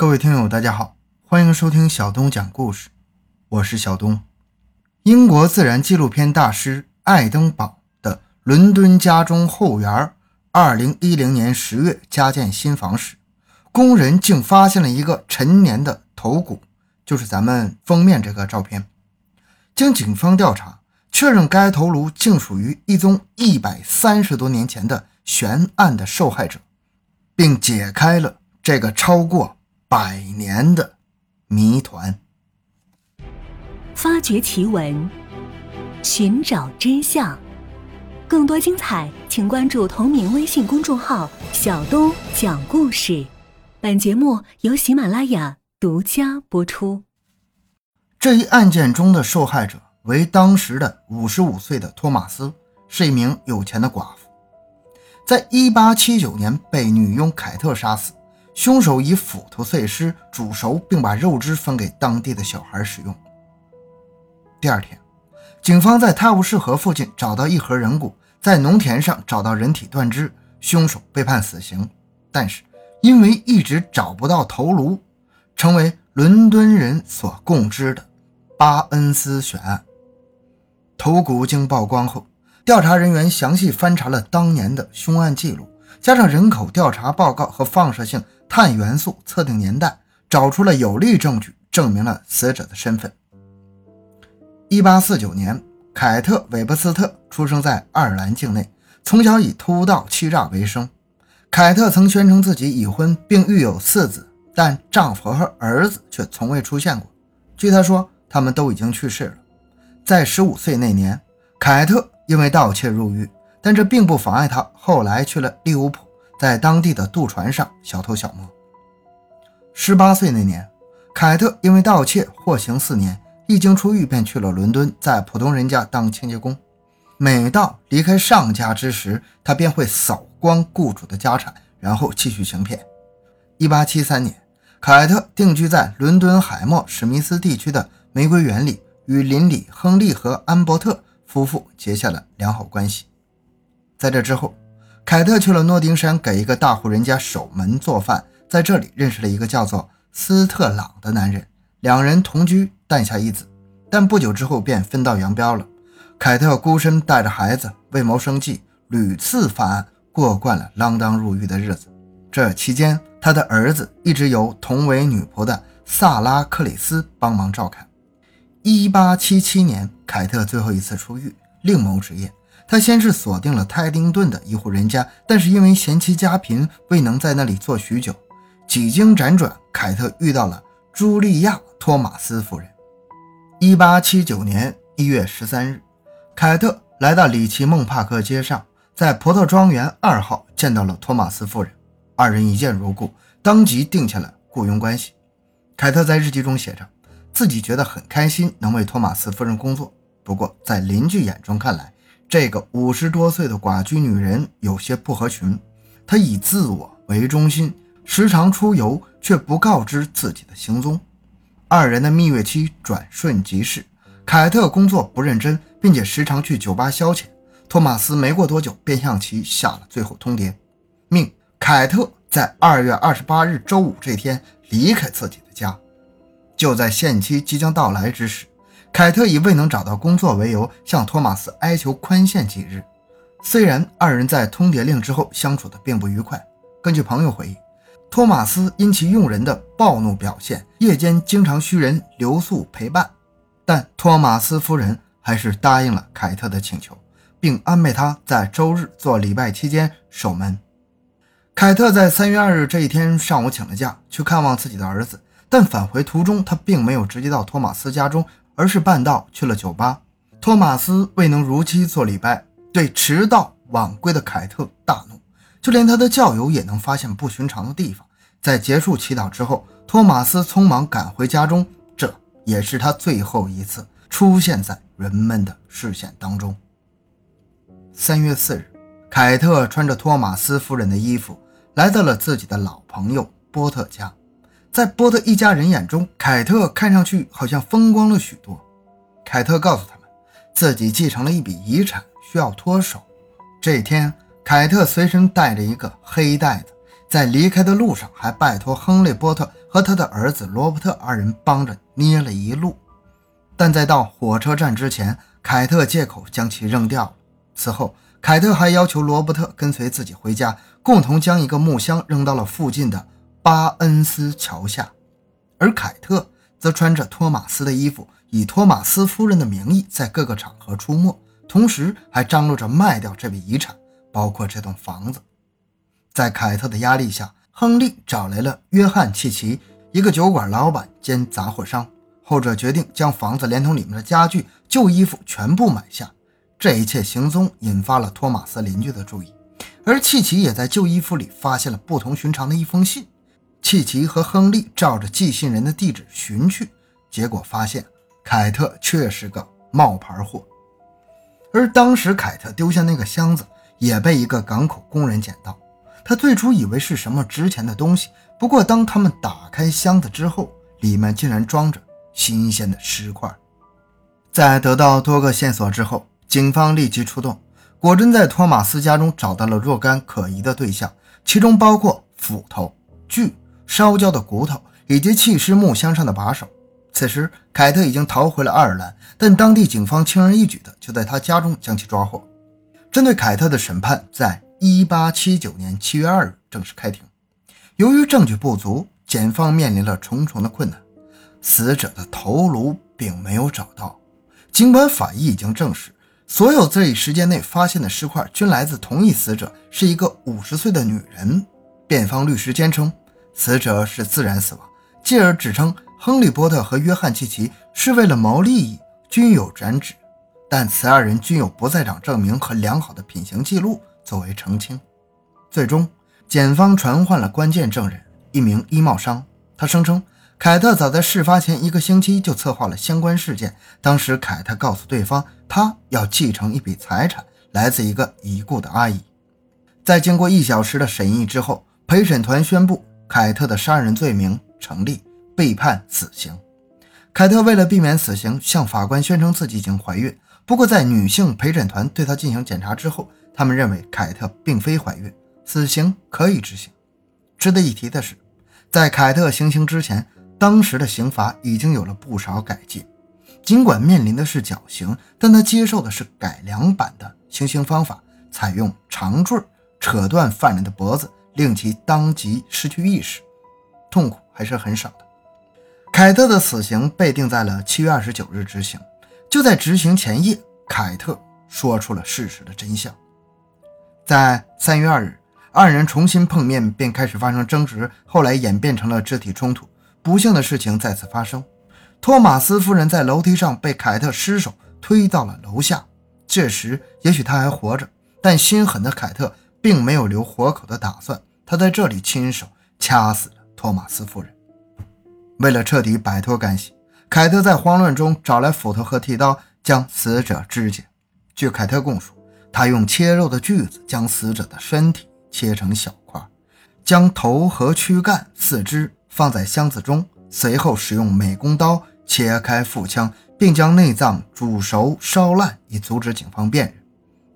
各位听友，大家好，欢迎收听小东讲故事，我是小东。英国自然纪录片大师爱登堡的伦敦家中后园，二零一零年十月加建新房时，工人竟发现了一个陈年的头骨，就是咱们封面这个照片。经警方调查，确认该头颅竟属于一宗一百三十多年前的悬案的受害者，并解开了这个超过。百年的谜团，发掘奇闻，寻找真相。更多精彩，请关注同名微信公众号“小东讲故事”。本节目由喜马拉雅独家播出。这一案件中的受害者为当时的五十五岁的托马斯，是一名有钱的寡妇，在一八七九年被女佣凯特杀死。凶手以斧头碎尸、煮熟，并把肉汁分给当地的小孩使用。第二天，警方在泰晤士河附近找到一盒人骨，在农田上找到人体断肢，凶手被判死刑。但是因为一直找不到头颅，成为伦敦人所共知的巴恩斯悬案。头骨经曝光后，调查人员详细翻查了当年的凶案记录，加上人口调查报告和放射性。碳元素测定年代，找出了有力证据，证明了死者的身份。一八四九年，凯特·韦伯斯特出生在爱尔兰境内，从小以偷盗欺诈为生。凯特曾宣称自己已婚，并育有四子，但丈夫和儿子却从未出现过。据她说，他们都已经去世了。在十五岁那年，凯特因为盗窃入狱，但这并不妨碍她后来去了利物浦。在当地的渡船上小偷小摸。十八岁那年，凯特因为盗窃获刑四年，一经出狱便去了伦敦，在普通人家当清洁工。每到离开上家之时，他便会扫光雇主的家产，然后继续行骗。一八七三年，凯特定居在伦敦海默史密斯地区的玫瑰园里，与邻里亨利和安伯特夫妇结下了良好关系。在这之后。凯特去了诺丁山，给一个大户人家守门做饭，在这里认识了一个叫做斯特朗的男人，两人同居，诞下一子。但不久之后便分道扬镳了。凯特孤身带着孩子，为谋生计，屡次犯案，过惯了锒铛入狱的日子。这期间，他的儿子一直由同为女仆的萨拉克里斯帮忙照看。1877年，凯特最后一次出狱，另谋职业。他先是锁定了泰丁顿的一户人家，但是因为嫌弃家贫，未能在那里做许久。几经辗转，凯特遇到了茱莉亚·托马斯夫人。一八七九年一月十三日，凯特来到里奇孟帕克街上，在葡萄庄园二号见到了托马斯夫人，二人一见如故，当即定下了雇佣关系。凯特在日记中写着，自己觉得很开心能为托马斯夫人工作，不过在邻居眼中看来，这个五十多岁的寡居女人有些不合群，她以自我为中心，时常出游，却不告知自己的行踪。二人的蜜月期转瞬即逝，凯特工作不认真，并且时常去酒吧消遣。托马斯没过多久便向其下了最后通牒，命凯特在二月二十八日周五这天离开自己的家。就在限期即将到来之时。凯特以未能找到工作为由，向托马斯哀求宽限几日。虽然二人在通牒令之后相处的并不愉快，根据朋友回忆，托马斯因其用人的暴怒表现，夜间经常需人留宿陪伴。但托马斯夫人还是答应了凯特的请求，并安排他在周日做礼拜期间守门。凯特在三月二日这一天上午请了假，去看望自己的儿子，但返回途中，他并没有直接到托马斯家中。而是半道去了酒吧。托马斯未能如期做礼拜，对迟到晚归的凯特大怒，就连他的教友也能发现不寻常的地方。在结束祈祷之后，托马斯匆忙赶回家中，这也是他最后一次出现在人们的视线当中。三月四日，凯特穿着托马斯夫人的衣服，来到了自己的老朋友波特家。在波特一家人眼中，凯特看上去好像风光了许多。凯特告诉他们，自己继承了一笔遗产，需要脱手。这天，凯特随身带着一个黑袋子，在离开的路上还拜托亨利波特和他的儿子罗伯特二人帮着捏了一路。但在到火车站之前，凯特借口将其扔掉了。此后，凯特还要求罗伯特跟随自己回家，共同将一个木箱扔到了附近的巴恩斯桥下。而凯特则穿着托马斯的衣服，以托马斯夫人的名义在各个场合出没，同时还张罗着卖掉这笔遗产，包括这栋房子。在凯特的压力下，亨利找来了约翰·契奇，一个酒馆老板兼杂货商。后者决定将房子连同里面的家具、旧衣服全部买下。这一切行踪引发了托马斯邻居的注意，而契奇也在旧衣服里发现了不同寻常的一封信。契奇和亨利照着寄信人的地址寻去，结果发现凯特确是个冒牌货。而当时凯特丢下那个箱子也被一个港口工人捡到，他最初以为是什么值钱的东西，不过当他们打开箱子之后，里面竟然装着新鲜的尸块。在得到多个线索之后，警方立即出动，果真在托马斯家中找到了若干可疑的对象，其中包括斧头、锯、烧焦的骨头以及弃尸木箱上的把手。此时，凯特已经逃回了爱尔兰，但当地警方轻而易举的就在他家中将其抓获。针对凯特的审判，在1879年7月2日正式开庭。由于证据不足，检方面临了重重的困难，死者的头颅并没有找到，尽管法医已经证实。所有这一时间内发现的尸块均来自同一死者，是一个五十岁的女人。辩方律师坚称死者是自然死亡，继而指称亨利波特和约翰契奇是为了谋利益，均有染指，但此二人均有不在场证明和良好的品行记录作为澄清。最终，检方传唤了关键证人，一名衣帽商，他声称。凯特早在事发前一个星期就策划了相关事件。当时，凯特告诉对方，他要继承一笔财产，来自一个已故的阿姨。在经过一小时的审议之后，陪审团宣布凯特的杀人罪名成立，被判死刑。凯特为了避免死刑，向法官宣称自己已经怀孕。不过，在女性陪审团对她进行检查之后，他们认为凯特并非怀孕，死刑可以执行。值得一提的是，在凯特行刑之前。当时的刑罚已经有了不少改进，尽管面临的是绞刑，但他接受的是改良版的行刑方法，采用长坠扯断犯人的脖子，令其当即失去意识，痛苦还是很少的。凯特的死刑被定在了七月二十九日执行。就在执行前夜，凯特说出了事实的真相。在三月二日，二人重新碰面，便开始发生争执，后来演变成了肢体冲突。不幸的事情再次发生，托马斯夫人在楼梯上被凯特失手推到了楼下。这时，也许他还活着，但心狠的凯特并没有留活口的打算，他在这里亲手掐死了托马斯夫人。为了彻底摆脱干系，凯特在慌乱中找来斧头和剃刀，将死者肢解。据凯特供述，他用切肉的锯子将死者的身体切成小块，将头和躯干、四肢。放在箱子中，随后使用美工刀切开腹腔，并将内脏煮熟烧烂，以阻止警方辨认。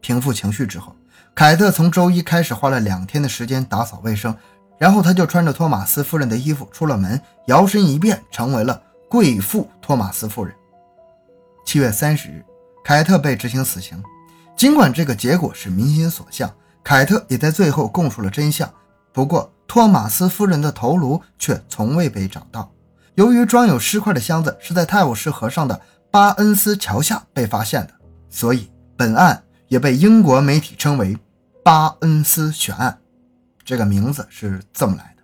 平复情绪之后，凯特从周一开始花了两天的时间打扫卫生，然后他就穿着托马斯夫人的衣服出了门，摇身一变成为了贵妇托马斯夫人。七月三十日，凯特被执行死刑。尽管这个结果是民心所向，凯特也在最后供述了真相。不过，托马斯夫人的头颅却从未被找到。由于装有尸块的箱子是在泰晤士河上的巴恩斯桥下被发现的，所以本案也被英国媒体称为“巴恩斯悬案”。这个名字是这么来的。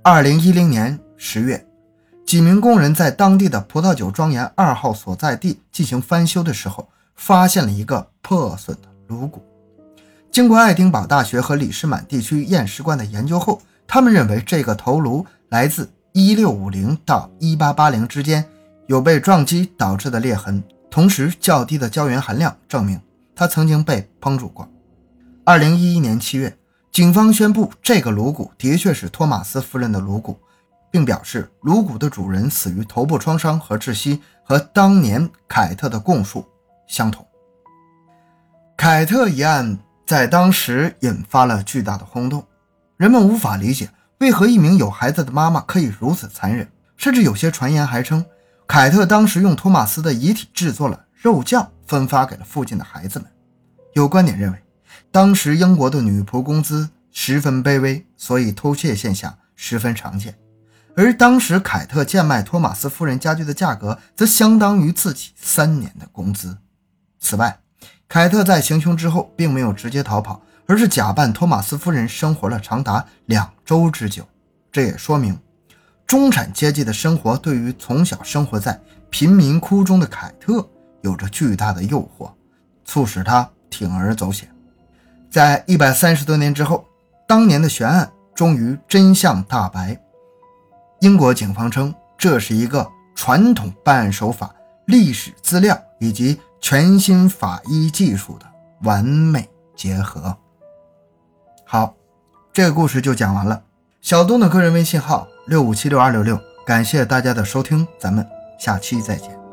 二零一零年十月，几名工人在当地的葡萄酒庄园二号所在地进行翻修的时候，发现了一个破损的颅骨。经过爱丁堡大学和里士满地区验尸官的研究后，他们认为这个头颅来自1650到1880之间有被撞击导致的裂痕，同时较低的胶原含量证明它曾经被烹煮过。2011年7月，警方宣布这个颅骨的确是托马斯夫人的颅骨，并表示颅骨的主人死于头部创伤和窒息，和当年凯特的供述相同。凯特一案。在当时引发了巨大的轰动，人们无法理解为何一名有孩子的妈妈可以如此残忍，甚至有些传言还称，凯特当时用托马斯的遗体制作了肉酱，分发给了附近的孩子们。有观点认为，当时英国的女仆工资十分卑微，所以偷窃现象十分常见。而当时凯特贱卖托马斯夫人家具的价格，则相当于自己三年的工资。此外，凯特在行凶之后，并没有直接逃跑，而是假扮托马斯夫人生活了长达两周之久。这也说明，中产阶级的生活对于从小生活在贫民窟中的凯特有着巨大的诱惑，促使他铤而走险。在一百三十多年之后，当年的悬案终于真相大白。英国警方称，这是一个传统办案手法、历史资料以及全新法医技术的完美结合。好，这个故事就讲完了。小东的个人微信号六五七六二六六，感谢大家的收听，咱们下期再见。